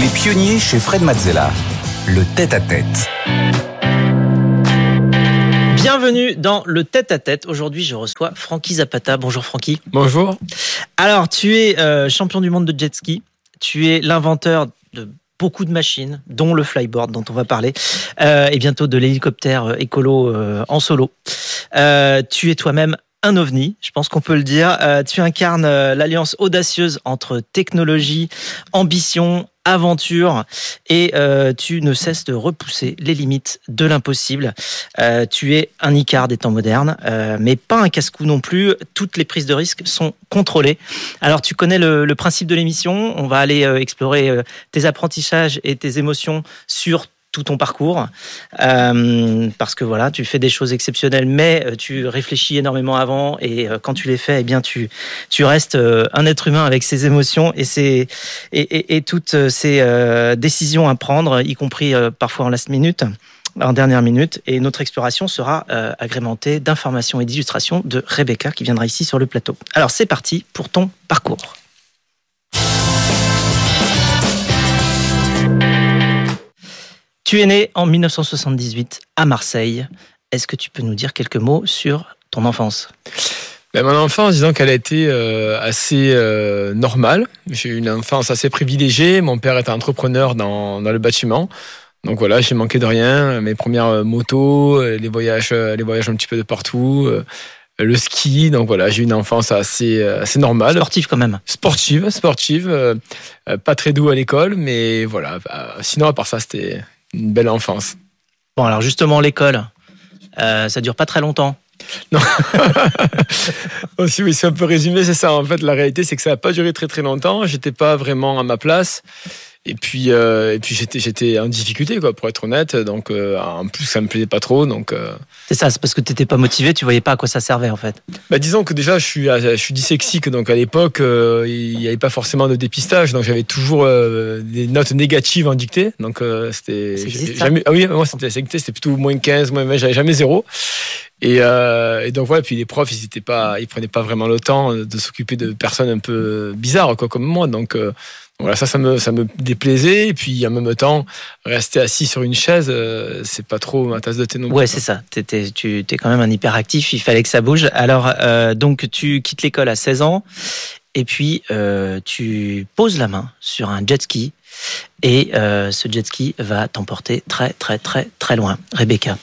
Les pionniers chez Fred Mazzella. Le tête-à-tête. Bienvenue dans le tête-à-tête. Aujourd'hui, je reçois Francky Zapata. Bonjour Francky. Bonjour. Alors, tu es euh, champion du monde de jet ski. Tu es l'inventeur de beaucoup de machines, dont le flyboard dont on va parler, euh, et bientôt de l'hélicoptère euh, écolo euh, en solo. Euh, tu es toi-même un ovni, je pense qu'on peut le dire. Euh, tu incarnes euh, l'alliance audacieuse entre technologie, ambition, aventure, et euh, tu ne cesses de repousser les limites de l'impossible. Tu es un Icare des temps modernes, mais pas un casse-cou non plus. Toutes les prises de risque sont contrôlées. Alors tu connais le, le principe de l'émission. On va aller explorer tes apprentissages et tes émotions sur tout ton parcours euh, parce que voilà tu fais des choses exceptionnelles mais euh, tu réfléchis énormément avant et euh, quand tu les fais eh bien tu tu restes un être humain avec ses émotions et ses et, et, toutes ces décisions à prendre y compris parfois en last minute en dernière minute et notre exploration sera agrémentée d'informations et d'illustrations de Rebecca qui viendra ici sur le plateau. Alors c'est parti pour ton parcours. Tu es né en 1978 à Marseille. Est-ce que tu peux nous dire quelques mots sur ton enfance? Ben, mon enfance, disons qu'elle a été euh, assez euh, normale. J'ai eu une enfance assez privilégiée. Mon père était entrepreneur dans, dans le bâtiment. Donc voilà, j'ai manqué de rien. Mes premières euh, motos, les voyages, les voyages un petit peu de partout, le ski. Donc voilà, j'ai eu une enfance assez, assez normale. Sportif quand même. Sportive, sportive. pas très doux à l'école, mais voilà. Euh, sinon, à part ça, c'était une belle enfance. Bon alors justement l'école, euh, ça dure pas très longtemps. Aussi, oui, c'est un peu résumé, c'est ça. En fait, la réalité, c'est que ça n'a pas duré très très longtemps. J'étais pas vraiment à ma place. Et puis, euh, et puis j'étais, j'étais en difficulté, quoi, pour être honnête. Donc, euh, en plus, ça me plaisait pas trop. Donc, euh, C'est ça, c'est parce que t'étais pas motivé, tu voyais pas à quoi ça servait en fait. bah, disons que déjà, je suis, je suis dyslexique. Donc, à l'époque, il n'y avait pas forcément de dépistage. Donc, j'avais toujours des notes négatives en dictée. Donc, c'était. Existe, ça ah oui, moi, c'était, c'était c'était plutôt moins 15, moins 20. J'avais jamais zéro. Et, euh, et donc voilà, puis les profs, ils étaient pas, ils prenaient pas vraiment le temps de s'occuper de personnes un peu bizarres, quoi, comme moi. Donc euh, voilà, ça, ça me, ça me déplaisait. Et puis en même temps, rester assis sur une chaise, euh, c'est pas trop ma tasse de thé non plus. Ouais, c'est ça. T'étais, tu es quand même un hyperactif, il fallait que ça bouge. Alors, euh, donc, tu quittes l'école à 16 ans et puis euh, tu poses la main sur un jet ski et ce jet ski va t'emporter très, très, très, très loin. Rebecca.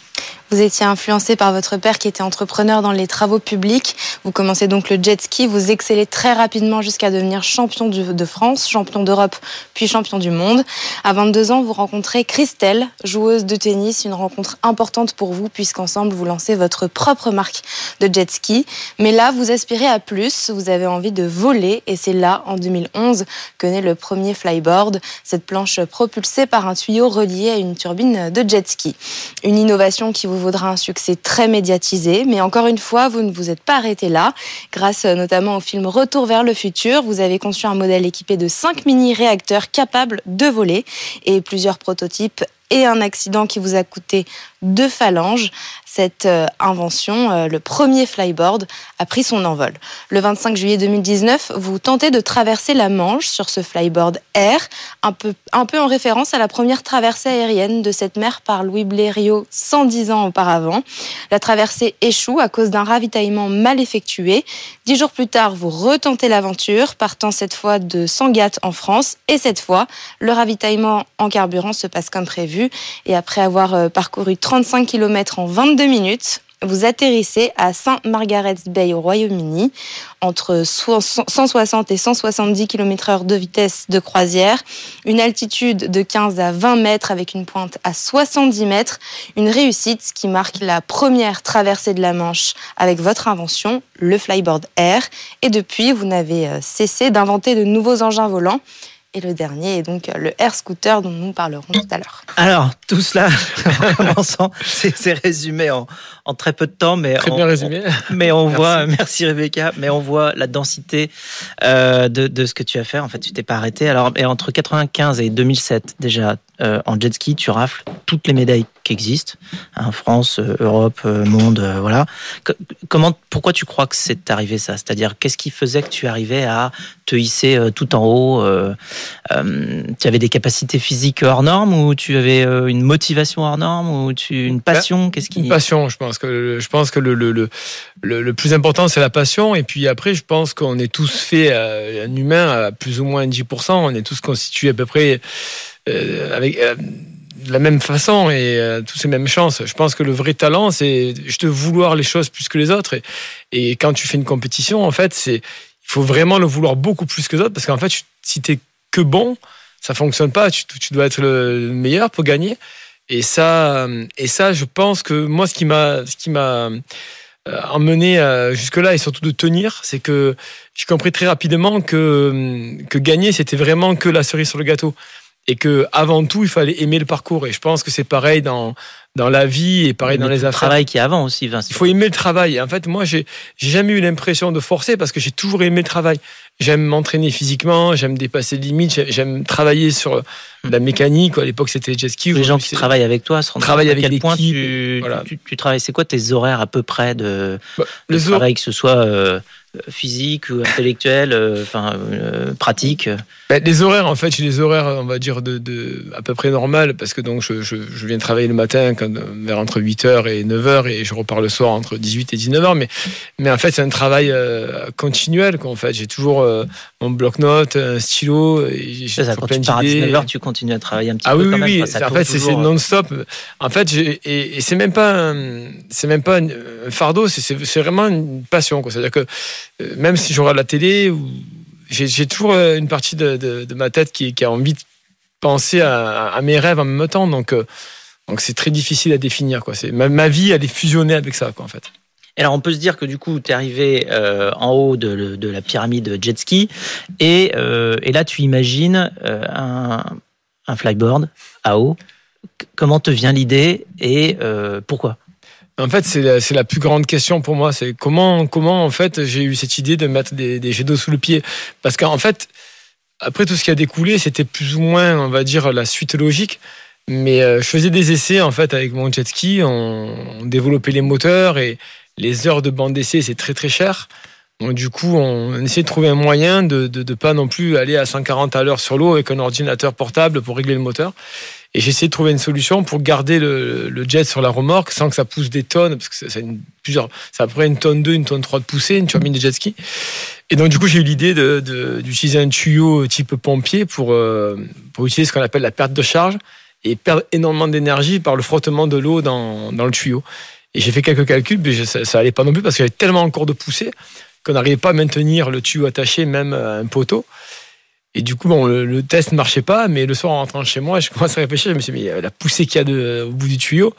Vous étiez influencé par votre père qui était entrepreneur dans les travaux publics. Vous commencez donc le jet ski, vous excellez très rapidement jusqu'à devenir champion de France, champion d'Europe, puis champion du monde. À 22 ans, vous rencontrez Christelle, joueuse de tennis, une rencontre importante pour vous puisqu'ensemble vous lancez votre propre marque de jet ski. Mais là, vous aspirez à plus, vous avez envie de voler et c'est là, en 2011, que naît le premier flyboard, cette planche propulsée par un tuyau relié à une turbine de jet ski. Une innovation qui vous vaudra un succès très médiatisé, mais encore une fois, vous ne vous êtes pas arrêté là. Grâce euh, notamment au film Retour vers le futur, vous avez conçu un modèle équipé de 5 mini-réacteurs capables de voler et plusieurs prototypes et un accident qui vous a coûté deux phalanges. Cette euh, invention, euh, le premier flyboard, a pris son envol. Le 25 juillet 2019, vous tentez de traverser la Manche sur ce flyboard Air, un peu, un peu en référence à la première traversée aérienne de cette mer par Louis Blériot 110 ans auparavant. La traversée échoue à cause d'un ravitaillement mal effectué. Dix jours plus tard, vous retentez l'aventure, partant cette fois de Sangatte en France. Et cette fois, le ravitaillement en carburant se passe comme prévu. Et après avoir euh, parcouru 35 km en 22 minutes, vous atterrissez à Saint Margaret's Bay au Royaume-Uni, entre so- 160 et 170 km/h de vitesse de croisière, une altitude de 15 à 20 mètres avec une pointe à 70 mètres, une réussite qui marque la première traversée de la Manche avec votre invention, le flyboard air. Et depuis, vous n'avez euh, cessé d'inventer de nouveaux engins volants. Et le dernier est donc euh, le air scooter dont nous parlerons tout à l'heure. Alors, tout cela, en commençant, c'est c'est résumé en, en très peu de temps, mais Très on- bien résumé. on- mais on voit, merci Rebecca, mais on voit la densité euh, de, de ce que tu as fait. En fait, tu t'es pas arrêté. Alors, et entre 95 et 2007, déjà, euh, en jet ski, tu rafles toutes les médailles qui existent, hein, France, euh, Europe, monde, voilà. Comment, pourquoi tu crois que c'est arrivé ça? C'est-à-dire, qu'est-ce qui faisait que tu arrivais à te hisser tout en haut Tu avais des capacités physiques hors normes ou tu avais une motivation hors norme ou tu une passion? Qu'est-ce qui Une passion, je pense je pense que le plus important c'est la passion. Et puis après je pense qu'on est tous faits euh, un humain à plus ou moins 10%, on est tous constitués à peu près euh, avec euh, de la même façon et euh, tous les mêmes chances. Je pense que le vrai talent c'est juste vouloir les choses plus que les autres. Et, quand tu fais une compétition en fait il faut vraiment le vouloir beaucoup plus que les autres parce qu'en fait tu- si t'es que bon ça fonctionne pas. Tu dois être le meilleur pour gagner et ça, et ça, je pense que moi, ce qui m'a, ce qui m'a euh, emmené euh, jusque-là et surtout de tenir, c'est que j'ai compris très rapidement que que gagner, c'était vraiment que la cerise sur le gâteau, et que avant tout, il fallait aimer le parcours. Et je pense que c'est pareil dans dans la vie et pareil dans les tout le affaires. travail qui est avant aussi, Vincent. Il faut aimer le travail. Et en fait, moi, j'ai jamais eu l'impression de forcer parce que j'ai toujours aimé le travail. J'aime m'entraîner physiquement, j'aime dépasser les limites, j'ai- j'aime travailler sur la mécanique. À l'époque, c'était jet ski. les gens qui travaillent avec toi se rendent Travaillent compte à avec quel point l'équipe, tu, voilà. tu, tu travailles. C'est quoi tes horaires à peu près de, Bah, de les travail, que ce soit euh, physique ou intellectuel, euh, enfin euh, pratique Ben, les horaires, en fait, j'ai des horaires, on va dire, de, à peu près normales, parce que donc je, je, viens travailler le matin vers entre 8h et 9h, et je repars le soir entre 18 et 19h, mais, mais en fait, c'est un travail euh, continuel, quoi, en fait. J'ai toujours euh, mon bloc-notes, un stylo, et j'ai C'est ça, toujours quand tu plein pars à d'idées. 19h, tu continues à travailler un petit Ah peu oui, quand oui, même. oui. Enfin, ça en fait, c'est toujours. non-stop. En fait, et, et c'est même pas, un- c'est même pas un fardeau, c'est- vraiment une passion. C'est-à-dire que euh, même si je regarde la télé, j'ai toujours euh, une partie de, de- de ma tête qui, qui a envie de penser à, à mes rêves en même temps. Donc, euh, donc c'est très difficile à définir. Quoi. Ma, ma vie, elle est fusionnée avec ça, quoi, en fait. Alors, on peut se dire que du coup, tu es arrivé euh, en haut de, la pyramide jet ski, et, euh, là, tu imagines euh, un, un flyboard à eau. Comment te vient l'idée et pourquoi? En fait, c'est la, la plus grande question pour moi. C'est comment, comment en fait, j'ai eu cette idée de mettre des, jets d'eau sous le pied? Parce qu'en fait, après tout ce qui a découlé, c'était plus ou moins, on va dire, la suite logique. Mais je faisais des essais en fait avec mon jet ski. On, on développait les moteurs et les heures de bande d'essai, c'est très très cher. Donc du coup, on, essayait de trouver un moyen de ne pas non plus aller à 140 à l'heure sur l'eau avec un ordinateur portable pour régler le moteur. Et j'ai essayé de trouver une solution pour garder le, jet sur la remorque sans que ça pousse des tonnes, parce que c'est c'est une, plusieurs, peu près une tonne 2, une tonne 3 de poussée, une turbine de jet ski. Et donc, du coup, j'ai eu l'idée d'utiliser un tuyau type pompier pour, euh, pour utiliser ce qu'on appelle la perte de charge et perdre énormément d'énergie par le frottement de l'eau dans, dans le tuyau. Et j'ai fait quelques calculs, mais ça, ça allait pas non plus parce qu'il y avait tellement encore de poussée qu'on n'arrivait pas à maintenir le tuyau attaché même à un poteau. Et du coup, bon, le, test ne marchait pas, mais le soir en rentrant chez moi, je commence à réfléchir, je me suis dit, mais euh, la poussée qu'il y a de- au bout du tuyau,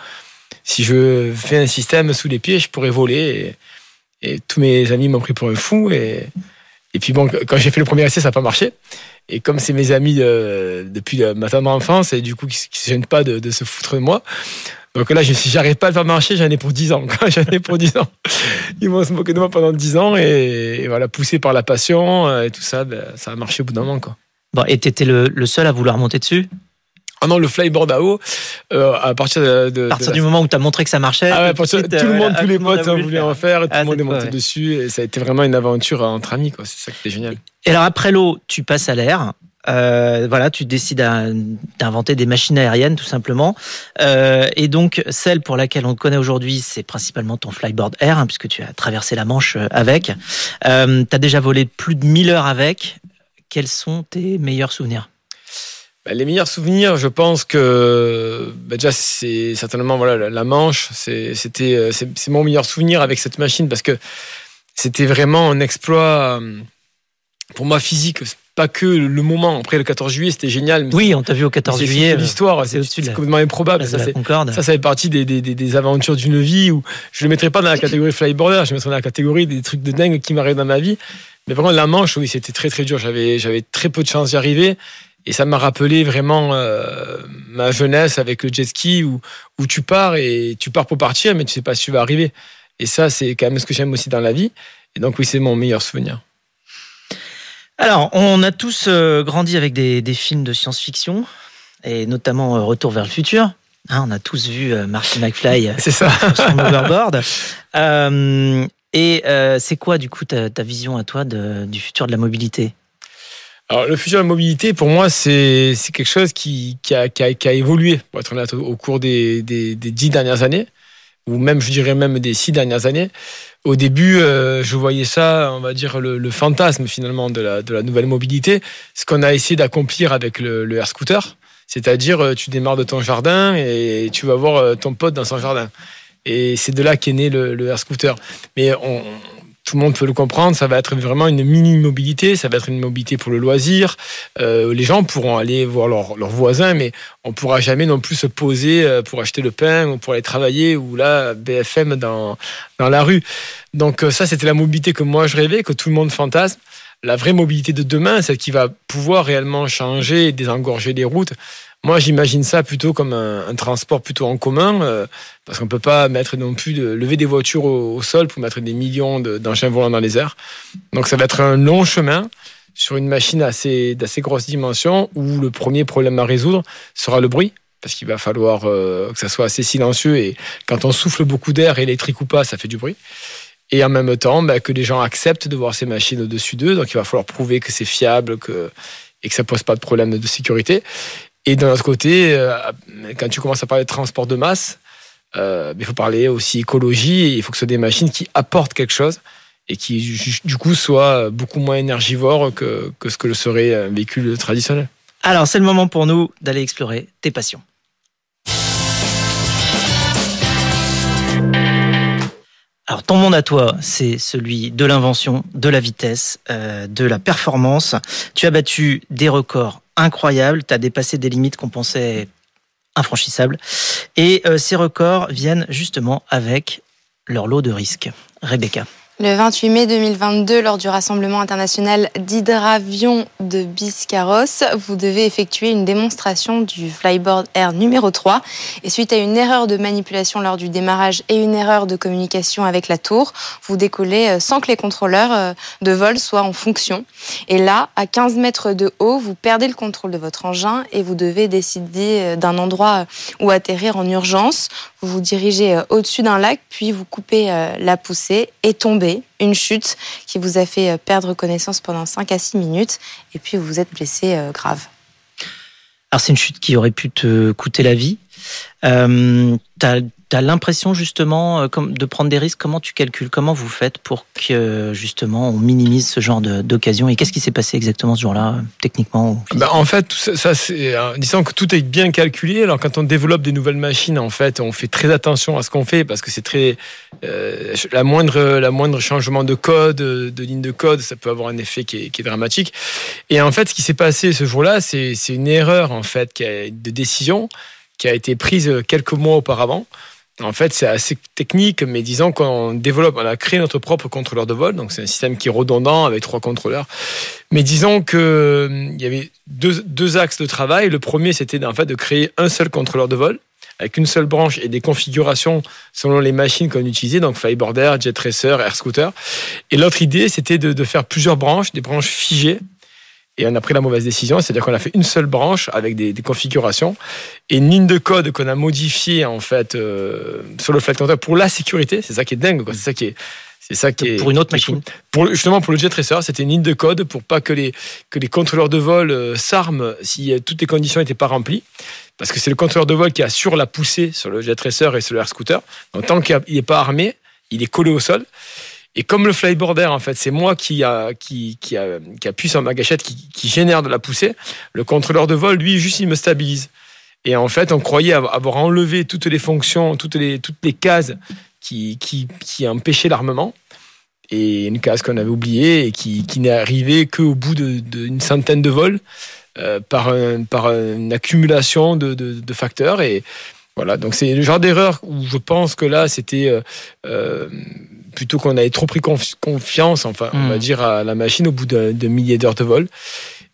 si je fais un système sous les pieds, je pourrais voler. Et, tous mes amis m'ont pris pour un fou. Et, puis bon, quand j'ai fait le premier essai, ça n'a pas marché. Et comme c'est mes amis de- depuis ma tendre enfance, et du coup, qui ne se gênent pas de se foutre de moi. Donc là, je dit, j'arrive pas à le faire marcher, j'en ai pour 10 ans. J'en ai pour 10 ans. Ils vont se moquer de moi pendant 10 ans. Et, et voilà, poussé par la passion euh, et tout ça, ben, ça a marché au bout d'un moment. Quoi. Bon, et t'étais le, le seul à vouloir monter dessus? Ah non, le flyboard à eau, euh, à partir de, de- À partir de du moment où t'as montré que ça marchait. Ah ouais, tout suite, tout euh, le monde, tous les le monde potes a ont voulu le en faire, tout Ah, le monde c'est est monté ouais. dessus, et ça a été vraiment une aventure entre amis, quoi. C'est ça qui était génial. Et alors après l'eau, tu passes à l'air. Euh, voilà, tu décides d'inventer des machines aériennes tout simplement. Euh, et donc celle pour laquelle on te connaît aujourd'hui, c'est principalement ton flyboard air, hein, puisque tu as traversé la Manche euh, avec. Euh, tu as déjà volé plus de 1000 heures avec. Quels sont tes meilleurs souvenirs? Bah, les meilleurs souvenirs, je pense que bah, déjà c'est certainement voilà la- Manche, c'était c'est mon meilleur souvenir avec cette machine parce que c'était vraiment un exploit pour moi physique, pas que le moment. Après le 14 juillet, c'était génial. mais Oui, on t'a vu au c'est- 14 c'est- juillet. c'est l'histoire, c'est c'est complètement improbable. Ça. Ça, ça fait partie des, des, des- des aventures d'une vie où je le mettrais pas dans la catégorie flyboarder, je le mettrais dans la catégorie des trucs de dingue qui m'arrivent dans ma vie. Mais par contre, la Manche, oui, c'était très très dur. J'avais j'avais très peu de chance d'y arriver. Et ça m'a rappelé vraiment euh, ma jeunesse avec le jet ski où, où tu pars et tu pars pour partir, mais tu sais pas si tu vas arriver. Et ça, c'est quand même ce que j'aime aussi dans la vie. Et donc, oui, c'est mon meilleur souvenir. Alors, on a tous euh, grandi avec des, des films de science-fiction. et notamment euh, Retour vers le futur. Hein, on a tous vu euh, Marty McFly euh, C'est ça. sur son overboard. Et c'est quoi, du coup, ta, ta vision à toi de- du futur de la mobilité? Alors, le futur de la mobilité, pour moi, c'est c'est quelque chose qui, qui, a, qui, a, qui a évolué, pour être honnête, au, au cours des, des, des dix dernières années, ou même, je dirais même des six dernières années. Au début, euh, je voyais ça, on va dire, le, fantasme finalement de la, nouvelle mobilité, ce qu'on a essayé d'accomplir avec le, le air scooter. C'est-à-dire, euh, tu démarres de ton jardin et tu vas voir euh, ton pote dans son jardin. Et c'est de là qu'est né le, le air scooter. Mais on, tout le monde peut le comprendre, ça va être vraiment une mini-mobilité, ça va être une mobilité pour le loisir. Euh, les gens pourront aller voir leurs voisins, mais on pourra jamais non plus se poser euh, pour acheter le pain ou pour aller travailler ou là, BFM dans, dans la rue. Donc euh, ça, c'était la mobilité que moi je rêvais, que tout le monde fantasme. La vraie mobilité de demain, celle qui va pouvoir réellement changer et désengorger les routes. Moi, j'imagine ça plutôt comme un, transport plutôt en commun, euh, parce qu'on peut pas mettre non plus de lever des voitures au, sol pour mettre des millions de- d'engins volants dans les airs. Donc, ça va être un long chemin sur une machine assez d'assez grosse dimension où le premier problème à résoudre sera le bruit. Parce qu'il va falloir euh, que ça soit assez silencieux et quand on souffle beaucoup d'air, électrique ou pas, ça fait du bruit. Et en même temps, bah, que les gens acceptent de voir ces machines au-dessus d'eux. Donc il va falloir prouver que c'est fiable que, et que ça pose pas de problème de sécurité. Et d'un autre côté, euh, quand tu commences à parler de transport de masse, euh, il faut parler aussi écologie il faut que ce soit des machines qui apportent quelque chose et qui du coup soient beaucoup moins énergivores que ce que le serait un véhicule traditionnel. Alors, c'est le moment pour nous d'aller explorer tes passions. Alors, ton monde à toi, c'est celui de l'invention, de la vitesse, euh, de la performance. Tu as battu des records incroyables, tu as dépassé des limites qu'on pensait infranchissables. Et euh, ces records viennent justement avec leur lot de risques. Rebecca. Le 28 mai 2022, lors du rassemblement international d'hydravion de Biscarrosse, vous devez effectuer une démonstration du Flyboard Air numéro 3. Et suite à une erreur de manipulation lors du démarrage et une erreur de communication avec la tour, vous décollez euh, sans que les contrôleurs euh, de vol soient en fonction. Et là, à 15 mètres de haut, vous perdez le contrôle de votre engin et vous devez décider euh, d'un endroit où atterrir en urgence. Vous vous dirigez euh, au-dessus d'un lac, puis vous coupez euh, la poussée et tombez. Une chute qui vous a fait euh, perdre connaissance pendant 5 à 6 minutes et puis vous vous êtes blessé grave. Alors, c'est une chute qui aurait pu te coûter la vie. Euh, l'impression justement euh, de prendre des risques. Comment tu calcules Comment vous faites pour que justement on minimise ce genre d'occasion Et qu'est-ce qui s'est passé exactement ce jour-là, techniquement Bah, en fait, tout ça, ça, c'est, euh, disons que tout est bien calculé. Alors, quand on développe des nouvelles machines, en fait, on fait très attention à ce qu'on fait parce que c'est très euh, la moindre, la moindre changement de code, euh, de ligne de code, ça peut avoir un effet qui est, qui est dramatique. Et en fait, ce qui s'est passé ce jour-là, c'est, une erreur en fait de décision qui a été prise quelques mois auparavant. En fait, c'est assez technique, mais disons qu'on développe, on a créé notre propre contrôleur de vol. Donc, c'est un système qui est redondant avec trois contrôleurs. Mais disons que euh, il y avait deux, deux axes de travail. Le premier, c'était en fait de créer un seul contrôleur de vol avec une seule branche et des configurations selon les machines qu'on utilisait, donc Flyboarder, Jet Racer, Air Scooter. Et l'autre idée, c'était de faire plusieurs branches, des branches figées. Et on a pris la mauvaise décision, c'est-à-dire qu'on a fait une seule branche avec des, des configurations et une ligne de code qu'on a modifiée en fait euh, sur le flight controller pour la sécurité. C'est ça qui est dingue. C'est ça qui est, c'est ça qui est pour une autre machine Pour, justement, pour le Jet Racer, c'était une ligne de code pour pas que les, que les contrôleurs de vol euh, s'arment si euh, toutes les conditions n'étaient pas remplies. Parce que c'est le contrôleur de vol qui assure la poussée sur le Jet Racer et sur le Air Scooter. Donc, tant qu'il n'est pas armé, il est collé au sol. Et comme le flyboarder, en fait, c'est moi qui, a, qui, qui, a, qui appuie sur ma gâchette, qui, génère de la poussée, le contrôleur de vol, lui, juste, il me stabilise. Et en fait, on croyait avoir enlevé toutes les fonctions, toutes les, toutes les cases qui, qui, qui empêchaient l'armement et une case qu'on avait oubliée et qui, qui n'est arrivée qu'au bout d'une centaine de vols euh, par, un- par une accumulation de, de, de facteurs. Et voilà, donc c'est le genre d'erreur où je pense que là, c'était euh, euh, plutôt qu'on avait trop pris confi- confiance, enfin, on va dire, à la machine au bout de, de milliers d'heures de vol.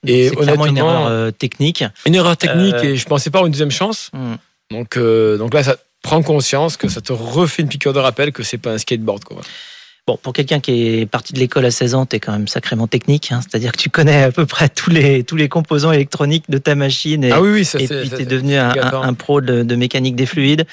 Et clairement une honnêtement, erreur euh, technique. Une erreur technique Euh, et je pensais pas à une deuxième chance. Hmm. Donc, euh, donc là, ça prend conscience que ça te refait une piqûre de rappel que c'est pas un skateboard. Quoi. Bon, pour quelqu'un qui est parti de l'école à 16 ans, tu es quand même sacrément technique. Hein. C'est-à-dire que tu connais à peu près tous les, tous les composants électroniques de ta machine. Et, ah oui, oui, ça, et puis tu es devenu un, un, pro de, de, mécanique des fluides.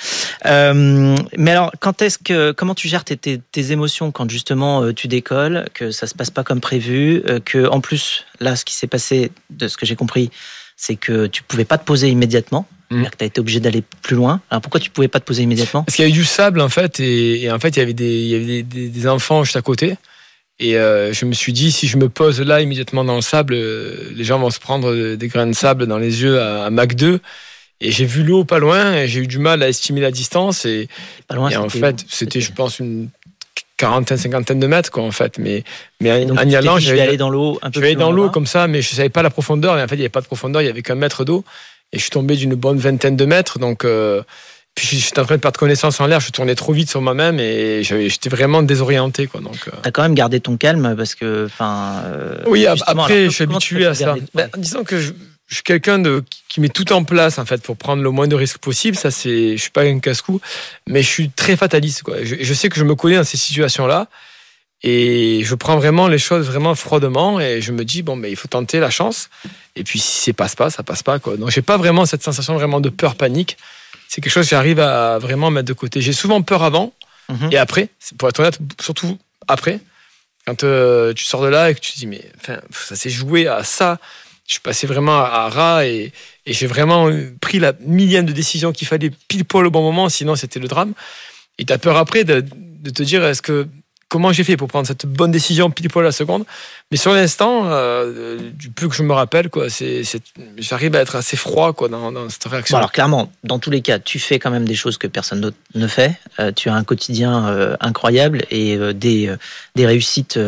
Euh, mais alors, quand est-ce que, comment tu gères tes, tes, tes, émotions quand justement euh, tu décolles, que ça se passe pas comme prévu, euh, que en plus, là, ce qui s'est passé, de ce que j'ai compris, c'est que tu pouvais pas te poser immédiatement? Mmh. Que tu as été obligé d'aller plus loin. Alors pourquoi tu pouvais pas te poser immédiatement? Parce qu'il y avait du sable en fait, et, et, en fait il y avait des, il y avait des, des, des enfants juste à côté. Et euh, je me suis dit, si je me pose là immédiatement dans le sable, euh, les gens vont se prendre des grains de sable dans les yeux à, à Mach 2. Et j'ai vu l'eau pas loin, et j'ai eu du mal à estimer la distance. Et, pas loin, et en fait, c'était, je pense, une quarantaine, cinquantaine de mètres, quoi, en fait. Mais, mais en y allant, je vais aller dans l'eau un peu Je vais aller dans l'eau comme ça, mais je savais pas la profondeur. Et en fait, il n'y avait pas de profondeur, il y avait qu'un mètre d'eau. Et je suis tombé d'une bonne vingtaine de mètres. Donc, euh, puis j'étais en train de perdre connaissance en l'air. Je tournais trop vite sur moi-même et j'étais vraiment désorienté. Quoi, donc, euh... T'as quand même gardé ton calme parce que, enfin. Euh, oui, après, alors, je suis habitué à ça. Ben, disons que je, je suis quelqu'un de qui met tout en place en fait pour prendre le moins de risques possible. Ça, c'est, je suis pas un casse-cou, mais je suis très fataliste. Quoi. Je, je sais que je me connais dans ces situations-là. Et je prends vraiment les choses vraiment froidement et je me dis bon mais il faut tenter la chance. Et puis si ça passe pas ça passe pas quoi. Donc j'ai pas vraiment cette sensation vraiment de peur panique. C'est quelque chose que j'arrive à vraiment mettre de côté. J'ai souvent peur avant mm -hmm. et après. Pour être honnête surtout après. Quand euh, tu sors de là et que tu te dis mais enfin ça s'est joué à ça. Je suis passé vraiment à, à ras et, et j'ai vraiment pris la millième de décision qu'il fallait pile poil au bon moment sinon c'était le drame. Et tu as peur après de, de te dire est-ce que comment j'ai fait pour prendre cette bonne décision pile poil à la seconde. Mais sur l'instant, euh, du peu que je me rappelle, quoi, c'est, j'arrive à être assez froid quoi, dans, cette réaction. Alors clairement, dans tous les cas, tu fais quand même des choses que personne d'autre ne fait. Euh, tu as un quotidien euh, incroyable et des, des réussites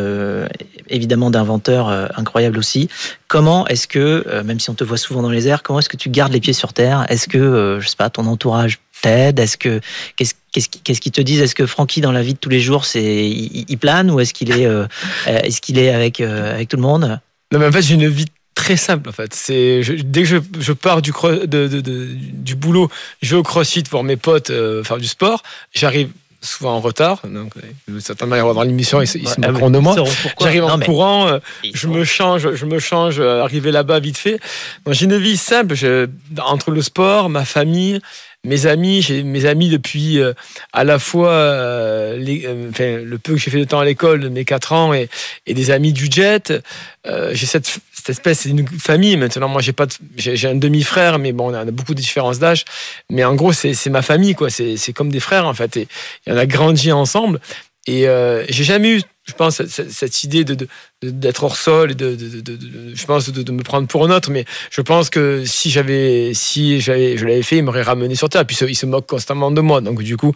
évidemment d'inventeurs incroyables aussi. Comment est-ce que, même si on te voit souvent dans les airs, comment est-ce que tu gardes les pieds sur terre? Est-ce que, je sais pas, ton entourage Est-ce que qu'est-ce qu'est-ce qu'ils qu te disent? Est-ce que Francky dans la vie de tous les jours, c'est il, il, plane ou est-ce qu'il est, euh, est-ce qu'il est avec euh, avec tout le monde? Non, mais en fait, j'ai une vie très simple en fait. C'est dès que je, je pars du de, de, de, du boulot, je vais au CrossFit voir mes potes euh, faire du sport. J'arrive souvent en retard. Donc, certainement y avoir dans l'émission, ils, ils se Ah moqueront de moi. J'arrive en courant, euh, je me change, je me change, euh, arriver là-bas vite fait. J'ai une vie simple je, entre le sport, ma famille, mes amis, j'ai mes amis depuis euh, à la fois euh, euh, le peu que j'ai fait de temps à l'école, mes 4 ans, et, des amis du jet. j'ai cette, cette espèce, c'est une famille maintenant. Moi, j'ai pas, j'ai un demi-frère, mais bon, on a beaucoup de différences d'âge. Mais en gros, c'est ma famille, quoi. C'est comme des frères en fait. Et, et on a grandi ensemble. Et j'ai jamais eu je pense, cette, cette idée de, d'être hors sol et de, de, de, je pense, de, me prendre pour un autre. Mais je pense que si j'avais, si j'avais, je l'avais fait, il m'aurait ramené sur terre. Puis il se moque constamment de moi. Donc du coup,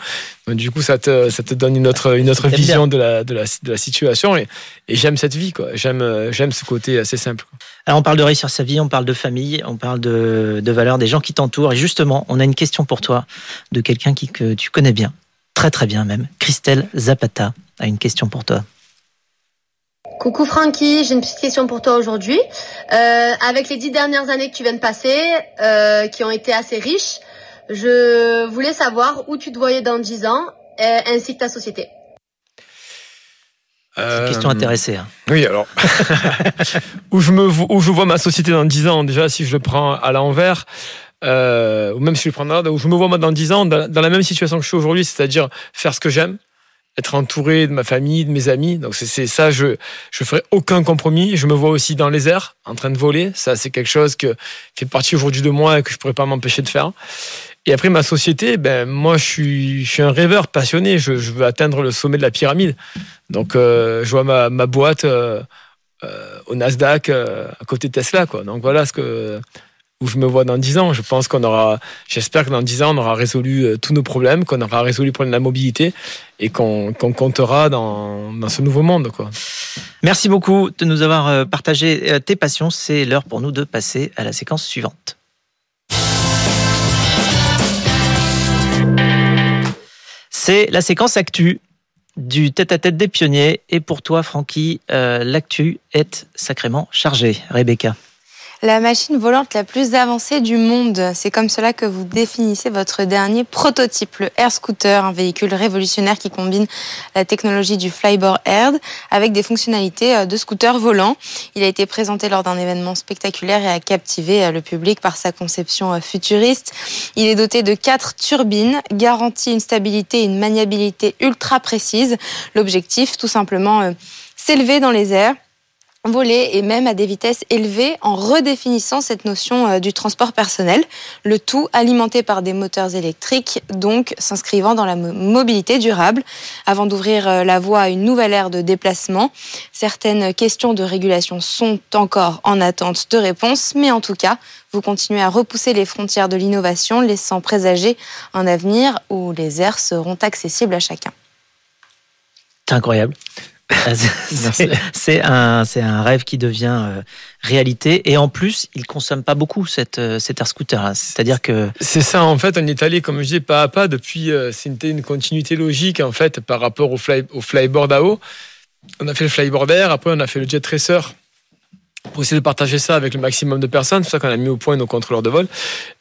du coup, ça te, ça te donne une autre, une autre vision de la, de la, de la situation. Et, et j'aime cette vie, quoi. J'aime, j'aime ce côté assez simple. Quoi. Alors on parle de réussir sa vie, on parle de famille, on parle de, de valeurs des gens qui t'entourent. Et justement, on a une question pour toi de quelqu'un qui que tu connais bien, très très bien même. Christelle Zapata a une question pour toi. Coucou Francky, j'ai une petite question pour toi aujourd'hui. Euh, avec les dix dernières années que tu viens de passer, euh, qui ont été assez riches, je voulais savoir où tu te voyais dans dix ans, euh, ainsi que ta société. Question intéressée. Hein. Oui, alors où je me où je vois ma société dans dix ans, déjà si je le prends à l'envers. Euh, ou même si je prends là, je me vois moi dans dix ans, dans, la même situation que je suis aujourd'hui, c'est-à-dire faire ce que j'aime, être entouré de ma famille, de mes amis. Donc c'est ça, je je ferai aucun compromis. Je me vois aussi dans les airs, en train de voler. Ça, c'est quelque chose que fait partie aujourd'hui de moi et que je pourrais pas m'empêcher de faire. Et après ma société, ben moi je suis je suis un rêveur passionné. Je, veux atteindre le sommet de la pyramide. Donc euh, je vois ma, ma boîte euh, au Nasdaq à côté de Tesla, quoi. Donc voilà ce que où je me vois dans 10 ans. Je pense qu'on aura, j'espère que dans 10 ans, on aura résolu euh, tous nos problèmes, qu'on aura résolu le problème de la mobilité et qu'on qu comptera dans, dans, ce nouveau monde. Quoi. Merci beaucoup de nous avoir euh, partagé tes passions. C'est l'heure pour nous de passer à la séquence suivante. C'est la séquence actu du tête-à-tête -tête des pionniers. Et pour toi, Francky, euh, l'actu est sacrément chargée. Rebecca. La machine volante la plus avancée du monde, c'est comme cela que vous définissez votre dernier prototype, le Air Scooter, un véhicule révolutionnaire qui combine la technologie du flyboard air avec des fonctionnalités euh, de scooter volant. Il a été présenté lors d'un événement spectaculaire et a captivé euh, le public par sa conception euh, futuriste. Il est doté de quatre turbines, garantit une stabilité et une maniabilité ultra précise. L'objectif, tout simplement, s'élever dans les airs voler et même à des vitesses élevées en redéfinissant cette notion euh, du transport personnel, le tout alimenté par des moteurs électriques, donc s'inscrivant dans la mobilité durable. Avant d'ouvrir euh, la voie à une nouvelle ère de déplacement, certaines questions de régulation sont encore en attente de réponse, mais en tout cas, vous continuez à repousser les frontières de l'innovation, laissant présager un avenir où les airs seront accessibles à chacun. C'est incroyable. c'est un, un rêve qui devient euh, réalité et en plus il consomme pas beaucoup cette, euh, cet air scooter c'est à dire que c'est ça en fait on est allé comme je dis pas à pas depuis euh, c'était une continuité logique en fait par rapport au, fly, au flyboard à eau on a fait le flyboard air après on a fait le jet racer pour essayer de partager ça avec le maximum de personnes. C'est pour ça qu'on a mis au point nos contrôleurs de vol.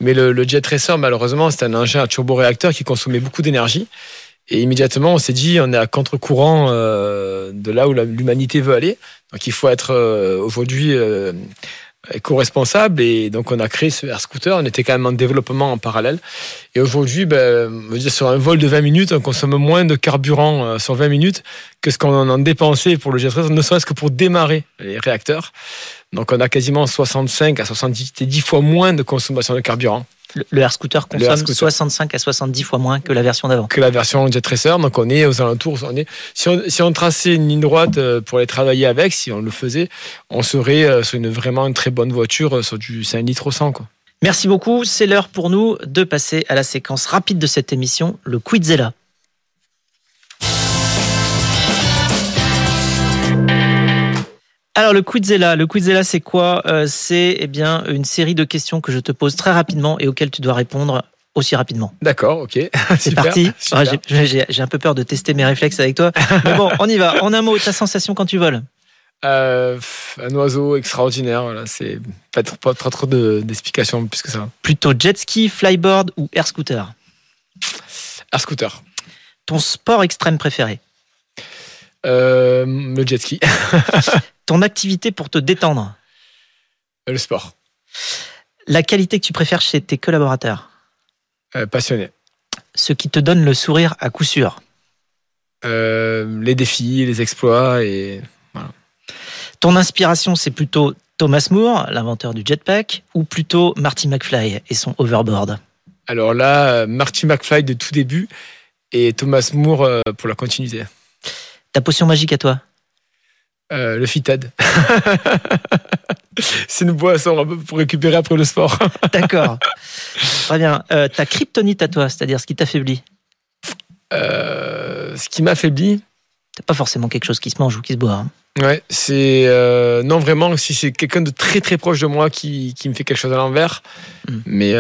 Mais le, le jet racer, malheureusement, c'était un engin à turboréacteur qui consommait beaucoup d'énergie. Et immédiatement, on s'est dit, on est à contre-courant euh, de là où l'humanité veut aller. Donc, il faut être euh, aujourd'hui euh, éco-responsable. Et donc, on a créé ce Air Scooter. On était quand même en développement en parallèle. Et aujourd'hui, ben, sur un vol de 20 minutes, on consomme moins de carburant sur 20 minutes que ce qu'on en dépensait pour le jet ne serait-ce que pour démarrer les réacteurs. Donc, on a quasiment 65 à 70 fois moins de consommation de carburant. Le, air scooter consomme 65 à 70 fois moins que la version d'avant. Que la version Jet Racer. Donc on est aux alentours. On est, si, on, si on traçait une ligne droite euh, pour les travailler avec, si on le faisait, on serait euh, sur une vraiment une très bonne voiture euh, sur du 5 litres au 100. Quoi. Merci beaucoup. C'est l'heure pour nous de passer à la séquence rapide de cette émission, le Quizella. Alors le Quizella, le Quizella c'est quoi? Euh, C'est eh bien une série de questions que je te pose très rapidement et auxquelles tu dois répondre aussi rapidement. D'accord, ok. C'est parti. Ah, j'ai un peu peur de tester mes réflexes avec toi. Mais bon, on y va. En un mot, ta sensation quand tu voles euh, Un oiseau extraordinaire. Voilà. C'est pas, pas, pas, trop d'explications plus que ça. Plutôt jet ski, flyboard ou air scooter? Air scooter. Ton sport extrême préféré? Euh, Le jet ski. Ton activité pour te détendre euh, Le sport. La qualité que tu préfères chez tes collaborateurs euh, Passionné. Ce qui te donne le sourire à coup sûr euh, Les défis, les exploits et Ton inspiration, c'est plutôt Thomas Moore, l'inventeur du jetpack, ou plutôt Marty McFly et son hoverboard Alors là, Marty McFly de tout début et Thomas Moore pour la continuité. Ta potion magique à toi euh, le FITED. c'est une boisson pour récupérer après le sport. D'accord. Très bien. Euh, ta kryptonite à toi, c'est-à-dire ce qui t'affaiblit euh, Ce qui m'affaiblit C'est pas forcément quelque chose qui se mange ou qui se boit. Hein. Ouais, c'est non vraiment si c'est quelqu'un de très très proche de moi qui, qui me fait quelque chose à l'envers, hmm. mais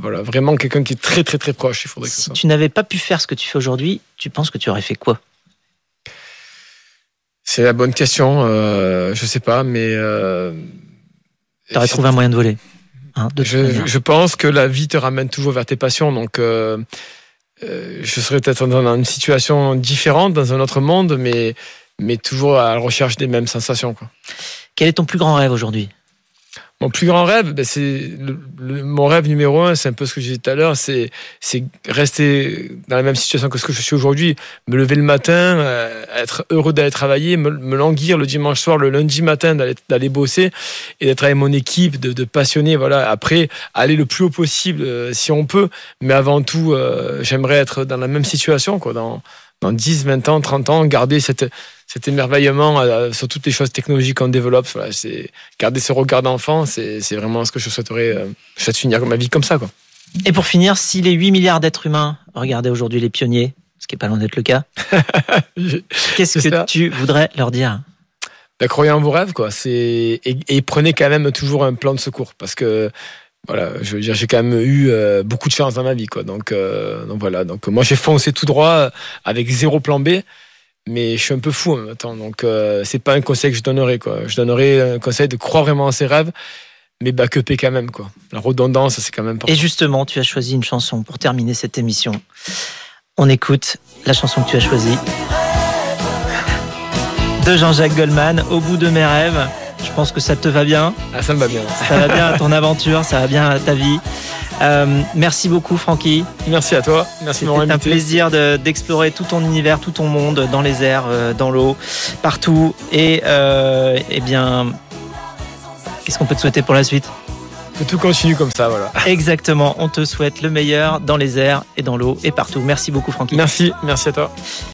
voilà vraiment quelqu'un qui est très très très proche. Il faudrait que si tu n'avais pas pu faire ce que tu fais aujourd'hui, tu penses que tu aurais fait quoi? C'est la bonne question. Euh, je sais pas, mais. Euh, tu aurais trouvé un moyen de voler. Hein, je, pense que la vie te ramène toujours vers tes passions. Donc, euh, euh, je serais peut-être dans une situation différente, dans un autre monde, mais, mais toujours à la recherche des mêmes sensations. Quoi. Quel est ton plus grand rêve aujourd'hui? Mon plus grand rêve, ben c'est mon rêve numéro un, c'est un peu ce que j'ai dit tout à l'heure, c'est rester dans la même situation que ce que je suis aujourd'hui, me lever le matin, euh, être heureux d'aller travailler, me, languir le dimanche soir, le lundi matin d'aller bosser et d'être avec mon équipe, de, de passionner. Voilà. Après, aller le plus haut possible euh, si on peut, mais avant tout, euh, j'aimerais être dans la même situation, quoi, dans dans 10, 20 ans, 30 ans, garder cette, cet émerveillement euh, sur toutes les choses technologiques qu'on développe. Voilà, c'est garder ce regard d'enfant, c'est vraiment ce que je souhaiterais. Euh, je souhaite finir ma vie comme ça. Quoi. Et pour finir, si les 8 milliards d'êtres humains regardaient aujourd'hui les pionniers, ce qui est pas loin d'être le cas, qu'est-ce que tu voudrais leur dire? Ben, croyez en vos rêves, quoi. C'est et, et, prenez quand même toujours un plan de secours, parce que voilà, je veux dire, j'ai quand même eu euh, beaucoup de chance dans ma vie, quoi. Donc, euh, donc voilà. Donc moi, j'ai foncé tout droit avec zéro plan B, mais je suis un peu fou en même temps. Donc euh, c'est pas un conseil que je donnerais, quoi. Je donnerais un conseil de croire vraiment en ses rêves, mais backupé quand même. Quoi. La redondance, c'est quand même important. Et justement, tu as choisi une chanson pour terminer cette émission. On écoute la chanson que tu as choisie de Jean-Jacques Goldman, Au bout de mes rêves. Je pense que ça te va bien. Ah, ça me va bien. Ça va bien à ton aventure, ça va bien à ta vie. Euh, merci beaucoup, Francky. Merci à toi. Merci de C'était un plaisir de- d'explorer tout ton univers, tout ton monde, dans les airs, euh, dans l'eau, partout. Et euh, eh bien, qu'est-ce qu'on peut te souhaiter pour la suite? Que tout continue comme ça, voilà. Exactement. On te souhaite le meilleur dans les airs et dans l'eau et partout. Merci beaucoup, Francky. Merci, merci à toi.